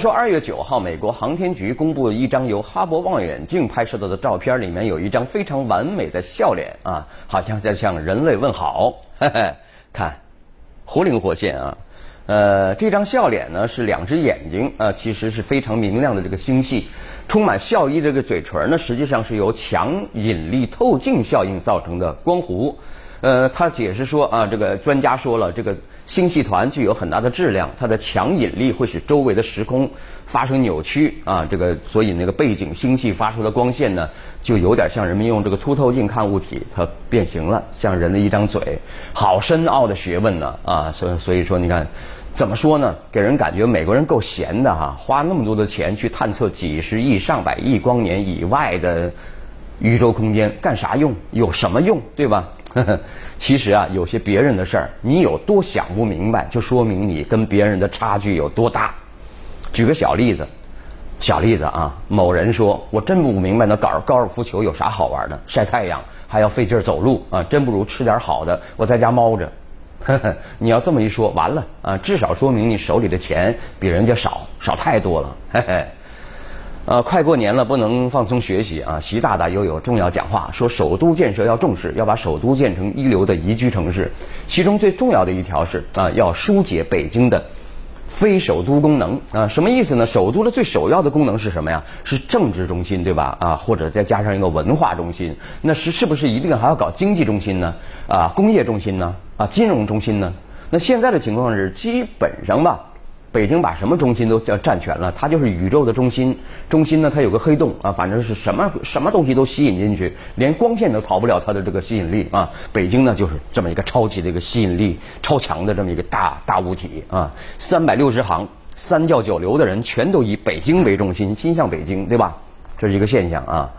说二月九号，美国航天局公布了一张由哈勃望远镜拍摄到的照片，里面有一张非常完美的笑脸啊，好像在向人类问好。嘿嘿，看，活灵活现啊。呃，这张笑脸呢是两只眼睛啊，其实是非常明亮的这个星系，充满笑意这个嘴唇呢，实际上是由强引力透镜效应造成的光弧。呃，他解释说啊，这个专家说了，这个星系团具有很大的质量，它的强引力会使周围的时空发生扭曲啊，这个所以那个背景星系发出的光线呢，就有点像人们用这个凸透镜看物体，它变形了，像人的一张嘴，好深奥的学问呢啊，所以所以说你看，怎么说呢？给人感觉美国人够闲的哈，花那么多的钱去探测几十亿、上百亿光年以外的宇宙空间，干啥用？有什么用？对吧？呵 呵其实啊，有些别人的事儿，你有多想不明白，就说明你跟别人的差距有多大。举个小例子，小例子啊，某人说：“我真不明白那高高尔夫球有啥好玩的？晒太阳还要费劲走路啊，真不如吃点好的，我在家猫着。”呵呵你要这么一说，完了啊，至少说明你手里的钱比人家少，少太多了。嘿嘿。呃，快过年了，不能放松学习啊！习大大又有重要讲话，说首都建设要重视，要把首都建成一流的宜居城市。其中最重要的一条是啊，要疏解北京的非首都功能啊。什么意思呢？首都的最首要的功能是什么呀？是政治中心，对吧？啊，或者再加上一个文化中心，那是是不是一定还要搞经济中心呢？啊，工业中心呢？啊，金融中心呢？那现在的情况是基本上吧。北京把什么中心都叫占全了，它就是宇宙的中心。中心呢，它有个黑洞啊，反正是什么什么东西都吸引进去，连光线都逃不了它的这个吸引力啊。北京呢，就是这么一个超级的一个吸引力超强的这么一个大大物体啊。三百六十行，三教九流的人全都以北京为中心，心向北京，对吧？这是一个现象啊。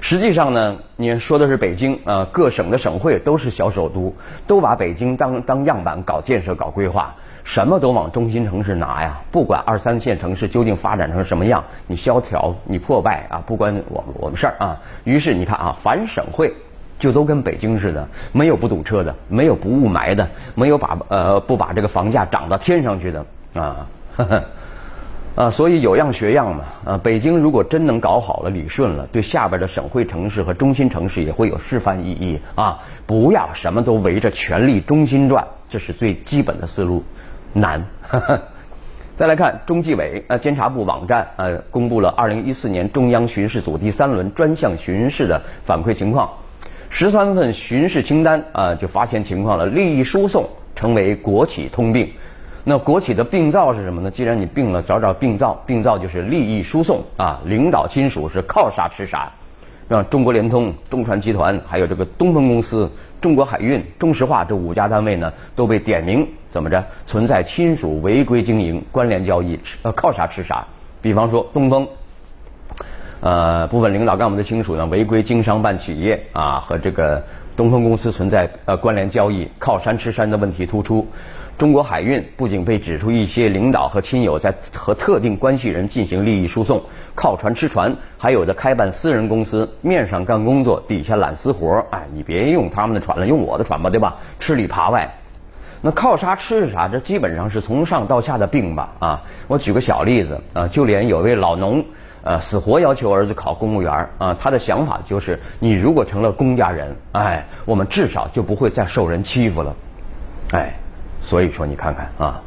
实际上呢，你说的是北京啊，各省的省会都是小首都，都把北京当当样板搞建设、搞规划。什么都往中心城市拿呀，不管二三线城市究竟发展成什么样，你萧条，你破败啊，不关我我们事儿啊。于是你看啊，凡省会就都跟北京似的，没有不堵车的，没有不雾霾的，没有把呃不把这个房价涨到天上去的啊。啊，所以有样学样嘛啊。北京如果真能搞好了、理顺了，对下边的省会城市和中心城市也会有示范意义啊。不要什么都围着权力中心转，这是最基本的思路。难，再来看中纪委呃监察部网站呃公布了二零一四年中央巡视组第三轮专项巡视的反馈情况，十三份巡视清单啊就发现情况了，利益输送成为国企通病。那国企的病灶是什么呢？既然你病了，找找病灶，病灶就是利益输送啊，领导亲属是靠啥吃啥，让中国联通、中船集团还有这个东风公司。中国海运、中石化这五家单位呢，都被点名怎么着存在亲属违规经营、关联交易，呃，靠啥吃啥？比方说东风，呃，部分领导干部的亲属呢违规经商办企业啊，和这个东风公司存在呃关联交易，靠山吃山的问题突出。中国海运不仅被指出一些领导和亲友在和特定关系人进行利益输送，靠船吃船，还有的开办私人公司，面上干工作，底下揽私活哎，你别用他们的船了，用我的船吧，对吧？吃里扒外，那靠啥吃啥？这基本上是从上到下的病吧？啊，我举个小例子啊，就连有位老农，呃，死活要求儿子考公务员啊，他的想法就是，你如果成了公家人，哎，我们至少就不会再受人欺负了，哎。所以说，你看看啊，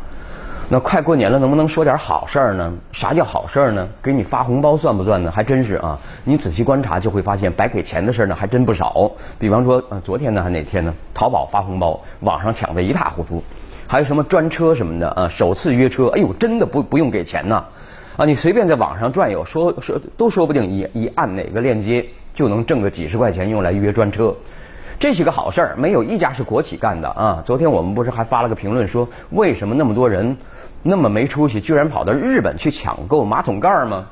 那快过年了，能不能说点好事呢？啥叫好事呢？给你发红包算不算呢？还真是啊！你仔细观察就会发现，白给钱的事呢还真不少。比方说，呃，昨天呢还哪天呢？淘宝发红包，网上抢的一塌糊涂。还有什么专车什么的啊？首次约车，哎呦，真的不不用给钱呐！啊，你随便在网上转悠，说说都说不定一一按哪个链接就能挣个几十块钱用来约专车。这是个好事儿，没有一家是国企干的啊！昨天我们不是还发了个评论说，为什么那么多人那么没出息，居然跑到日本去抢购马桶盖吗？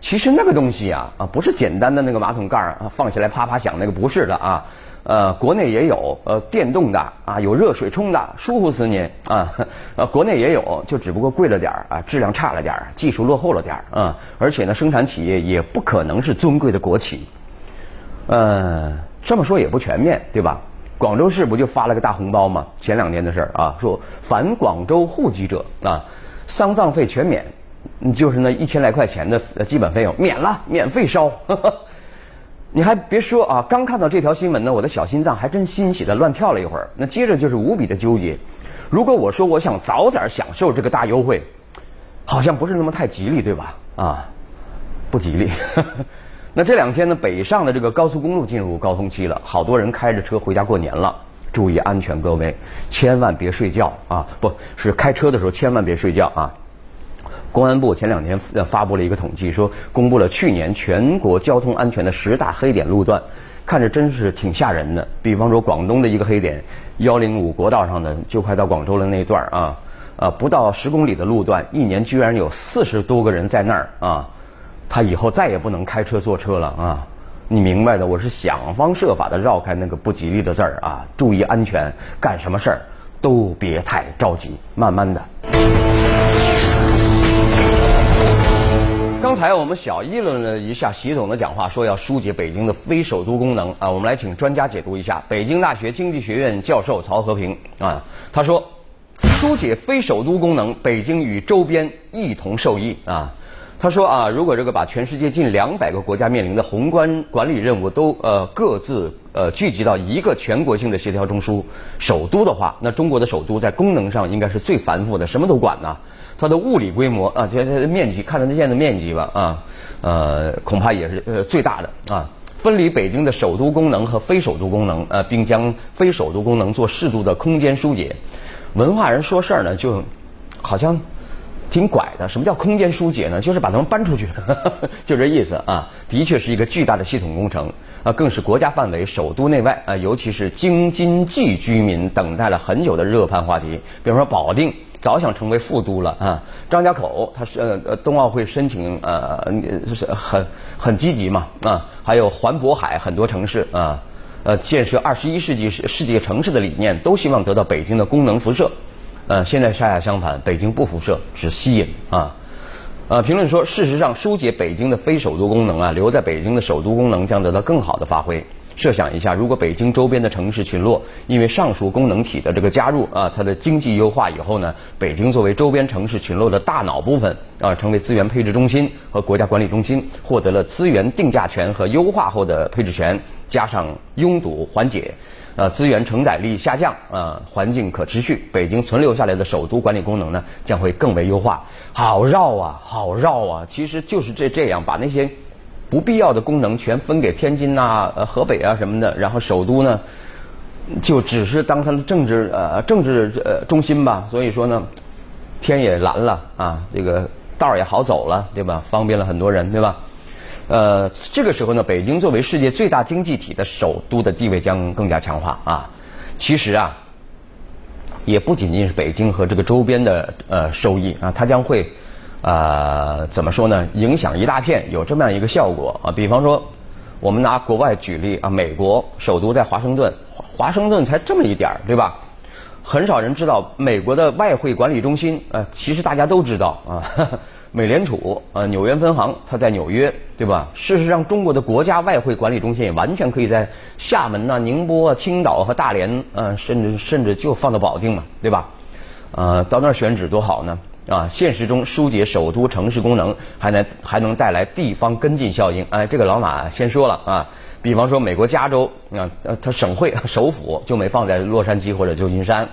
其实那个东西啊啊，不是简单的那个马桶盖啊，放起来啪啪响那个不是的啊。呃，国内也有呃电动的啊，有热水冲的，舒服死你啊！呃，国内也有，就只不过贵了点啊，质量差了点技术落后了点啊，而且呢，生产企业也不可能是尊贵的国企，呃。这么说也不全面，对吧？广州市不就发了个大红包吗？前两年的事儿啊，说凡广州户籍者啊，丧葬费全免，就是那一千来块钱的基本费用免了，免费烧。你还别说啊，刚看到这条新闻呢，我的小心脏还真欣喜的乱跳了一会儿。那接着就是无比的纠结。如果我说我想早点享受这个大优惠，好像不是那么太吉利，对吧？啊，不吉利。那这两天呢，北上的这个高速公路进入高峰期了，好多人开着车回家过年了。注意安全，各位，千万别睡觉啊！不是开车的时候千万别睡觉啊！公安部前两天发布了一个统计，说公布了去年全国交通安全的十大黑点路段，看着真是挺吓人的。比方说广东的一个黑点，幺零五国道上的就快到广州的那段啊，啊不到十公里的路段，一年居然有四十多个人在那儿啊，他以后再也不能开车坐车了啊！你明白的，我是想方设法的绕开那个不吉利的字儿啊，注意安全，干什么事儿都别太着急，慢慢的。刚才我们小议论了一下习总的讲话，说要疏解北京的非首都功能啊。我们来请专家解读一下。北京大学经济学院教授曹和平啊，他说，疏解非首都功能，北京与周边一同受益啊。他说啊，如果这个把全世界近两百个国家面临的宏观管理任务都呃各自呃聚集到一个全国性的协调中枢首都的话，那中国的首都在功能上应该是最繁复的，什么都管呐。它的物理规模啊，这这面积看得见的面积吧啊，呃，恐怕也是呃最大的啊。分离北京的首都功能和非首都功能，呃，并将非首都功能做适度的空间疏解。文化人说事儿呢，就好像挺拐的。什么叫空间疏解呢？就是把他们搬出去，就这意思啊。的确是一个巨大的系统工程啊，更是国家范围、首都内外啊，尤其是京津冀居民等待了很久的热盼话题。比方说保定。早想成为副都了啊！张家口，它是呃冬奥会申请呃是很很积极嘛啊！还有环渤海很多城市啊呃建设二十一世纪世界城市的理念，都希望得到北京的功能辐射。呃，现在恰恰相反，北京不辐射，只吸引啊！呃，评论说，事实上疏解北京的非首都功能啊，留在北京的首都功能将得到更好的发挥。设想一下，如果北京周边的城市群落因为上述功能体的这个加入啊，它的经济优化以后呢，北京作为周边城市群落的大脑部分啊，成为资源配置中心和国家管理中心，获得了资源定价权和优化后的配置权，加上拥堵缓解，呃，资源承载力下降呃，环境可持续，北京存留下来的首都管理功能呢，将会更为优化。好绕啊，好绕啊，其实就是这这样把那些。不必要的功能全分给天津呐、呃河北啊什么的，然后首都呢就只是当它的政治呃政治呃中心吧。所以说呢，天也蓝了啊，这个道也好走了，对吧？方便了很多人，对吧？呃，这个时候呢，北京作为世界最大经济体的首都的地位将更加强化啊。其实啊，也不仅仅是北京和这个周边的呃收益啊，它将会。呃，怎么说呢？影响一大片，有这么样一个效果啊。比方说，我们拿国外举例啊，美国首都在华盛顿，华盛顿才这么一点儿，对吧？很少人知道美国的外汇管理中心，呃，其实大家都知道啊，美联储呃纽约分行它在纽约，对吧？事实上，中国的国家外汇管理中心也完全可以在厦门呐、宁波、啊青岛和大连，呃，甚至甚至就放到保定嘛，对吧？呃，到那儿选址多好呢。啊，现实中疏解首都城市功能，还能还能带来地方跟进效应。哎，这个老马先说了啊，比方说美国加州啊，它省会首府就没放在洛杉矶或者旧金山，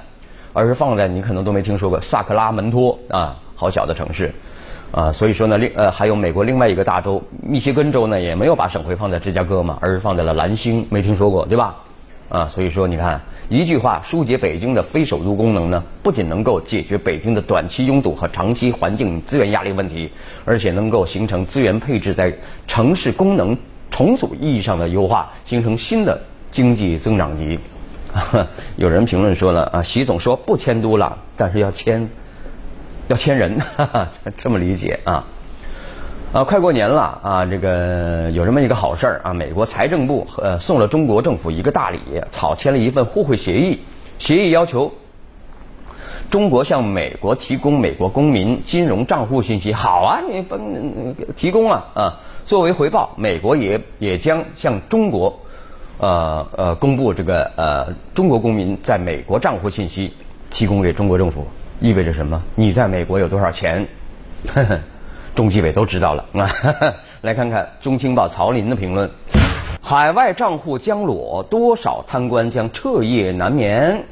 而是放在你可能都没听说过萨克拉门托啊，好小的城市啊。所以说呢，另呃还有美国另外一个大州密歇根州呢，也没有把省会放在芝加哥嘛，而是放在了蓝星，没听说过对吧？啊，所以说你看。一句话，疏解北京的非首都功能呢，不仅能够解决北京的短期拥堵和长期环境资源压力问题，而且能够形成资源配置在城市功能重组意义上的优化，形成新的经济增长极。有人评论说了啊，习总说不迁都了，但是要迁，要签人，这么理解啊。啊，快过年了啊！这个有这么一个好事啊，美国财政部呃送了中国政府一个大礼，草签了一份互惠协议。协议要求中国向美国提供美国公民金融账户信息。好啊，你不提供啊啊！作为回报，美国也也将向中国呃呃公布这个呃中国公民在美国账户信息，提供给中国政府。意味着什么？你在美国有多少钱？呵 呵中纪委都知道了啊。来看看中青报曹林的评论：海外账户将裸，多少贪官将彻夜难眠。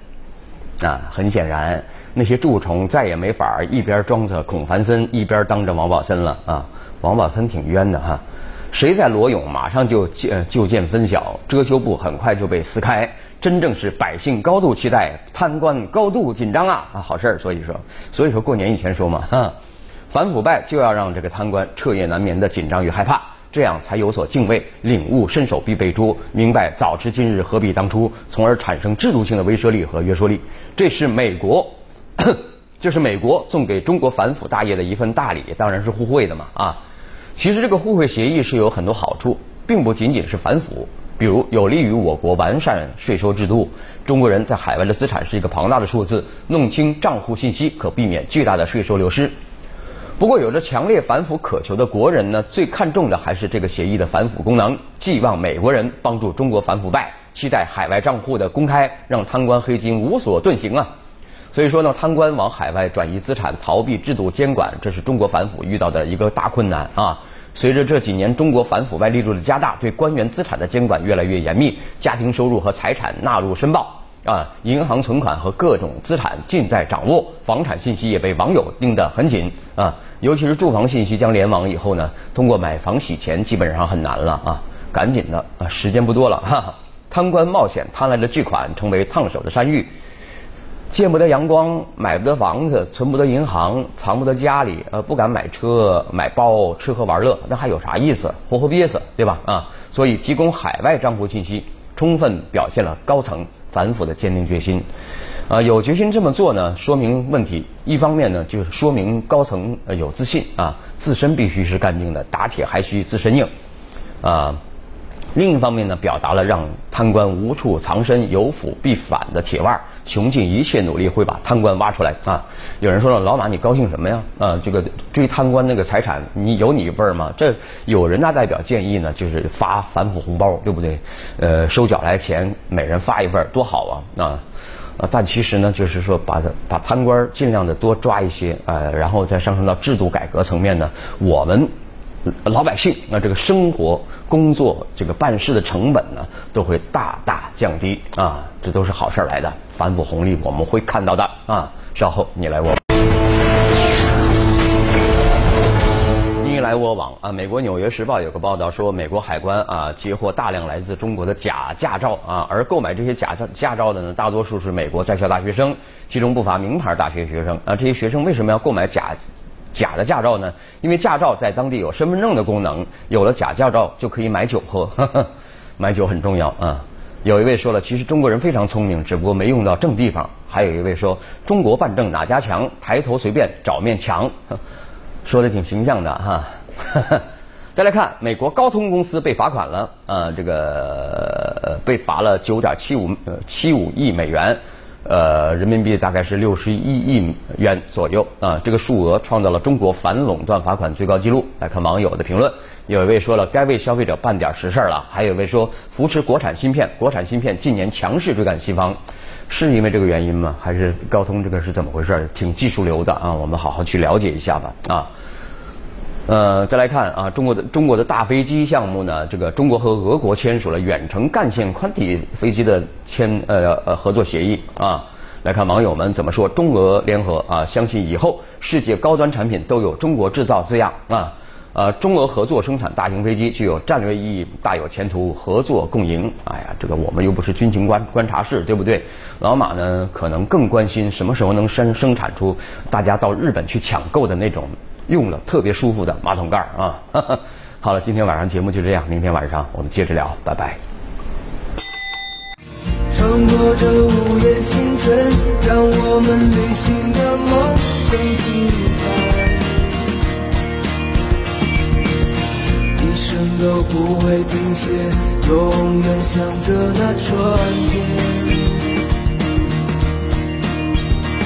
啊，很显然，那些蛀虫再也没法一边装着孔繁森，一边当着王宝森了啊。王宝森挺冤的哈，谁在裸泳，马上就见就见分晓，遮羞布很快就被撕开。真正是百姓高度期待，贪官高度紧张啊！啊，好事儿，所以说，所以说过年以前说嘛，哈，反腐败就要让这个贪官彻夜难眠的紧张与害怕，这样才有所敬畏，领悟伸手必被捉，明白早知今日何必当初，从而产生制度性的威慑力和约束力。这是美国，这是美国送给中国反腐大业的一份大礼，当然是互惠的嘛啊！其实这个互惠协议是有很多好处，并不仅仅是反腐。比如有利于我国完善税收制度，中国人在海外的资产是一个庞大的数字，弄清账户信息可避免巨大的税收流失。不过，有着强烈反腐渴求的国人呢，最看重的还是这个协议的反腐功能，寄望美国人帮助中国反腐败，期待海外账户的公开，让贪官黑金无所遁形啊。所以说呢，贪官往海外转移资产，逃避制度监管，这是中国反腐遇到的一个大困难啊。随着这几年中国反腐败力度的加大，对官员资产的监管越来越严密，家庭收入和财产纳入申报啊，银行存款和各种资产尽在掌握，房产信息也被网友盯得很紧啊，尤其是住房信息将联网以后呢，通过买房洗钱基本上很难了啊，赶紧的啊，时间不多了哈，贪官冒险贪来的巨款成为烫手的山芋。见不得阳光，买不得房子，存不得银行，藏不得家里，呃，不敢买车、买包，吃喝玩乐，那还有啥意思？活活憋死，对吧？啊，所以提供海外账户信息，充分表现了高层反腐的坚定决心。啊，有决心这么做呢，说明问题。一方面呢，就是说明高层有自信啊，自身必须是干净的，打铁还需自身硬啊。另一方面呢，表达了让贪官无处藏身、有腐必反的铁腕，穷尽一切努力会把贪官挖出来啊！有人说了，老马你高兴什么呀？啊，这个追贪官那个财产，你有你一份吗？这有人大代表建议呢，就是发反腐红包，对不对？呃，收缴来钱，每人发一份，多好啊！啊，但其实呢，就是说把把贪官尽量的多抓一些，呃，然后再上升到制度改革层面呢，我们。老百姓那这个生活、工作、这个办事的成本呢，都会大大降低啊，这都是好事来的。反腐红利我们会看到的啊。稍后你来我，你来我往啊。美国《纽约时报》有个报道说，美国海关啊截获大量来自中国的假驾照啊，而购买这些假照驾照的呢，大多数是美国在校大学生，其中不乏名牌大学学生啊。这些学生为什么要购买假？假的驾照呢？因为驾照在当地有身份证的功能，有了假驾照就可以买酒喝，买酒很重要啊。有一位说了，其实中国人非常聪明，只不过没用到正地方。还有一位说，中国办证哪家强？抬头随便找面墙，说的挺形象的哈。再来看，美国高通公司被罚款了，呃，这个被罚了九点七五七五亿美元。呃，人民币大概是六十一亿元左右啊，这个数额创造了中国反垄断罚款最高纪录。来看网友的评论，有一位说了该为消费者办点实事了，还有一位说扶持国产芯片，国产芯片近年强势追赶西方，是因为这个原因吗？还是高通这个是怎么回事？挺技术流的啊，我们好好去了解一下吧啊。呃，再来看啊，中国的中国的大飞机项目呢，这个中国和俄国签署了远程干线宽体飞机的签呃呃合作协议啊。来看网友们怎么说，中俄联合啊，相信以后世界高端产品都有中国制造字样啊。呃，中俄合作生产大型飞机具有战略意义，大有前途，合作共赢。哎呀，这个我们又不是军情观观察室，对不对？老马呢，可能更关心什么时候能生生产出大家到日本去抢购的那种。用了特别舒服的马桶盖啊！好了，今天晚上节目就这样，明天晚上我们接着聊，拜拜。穿过这午夜星辰，让我们旅行的梦更精彩。一生都不会停歇，永远向着那春天。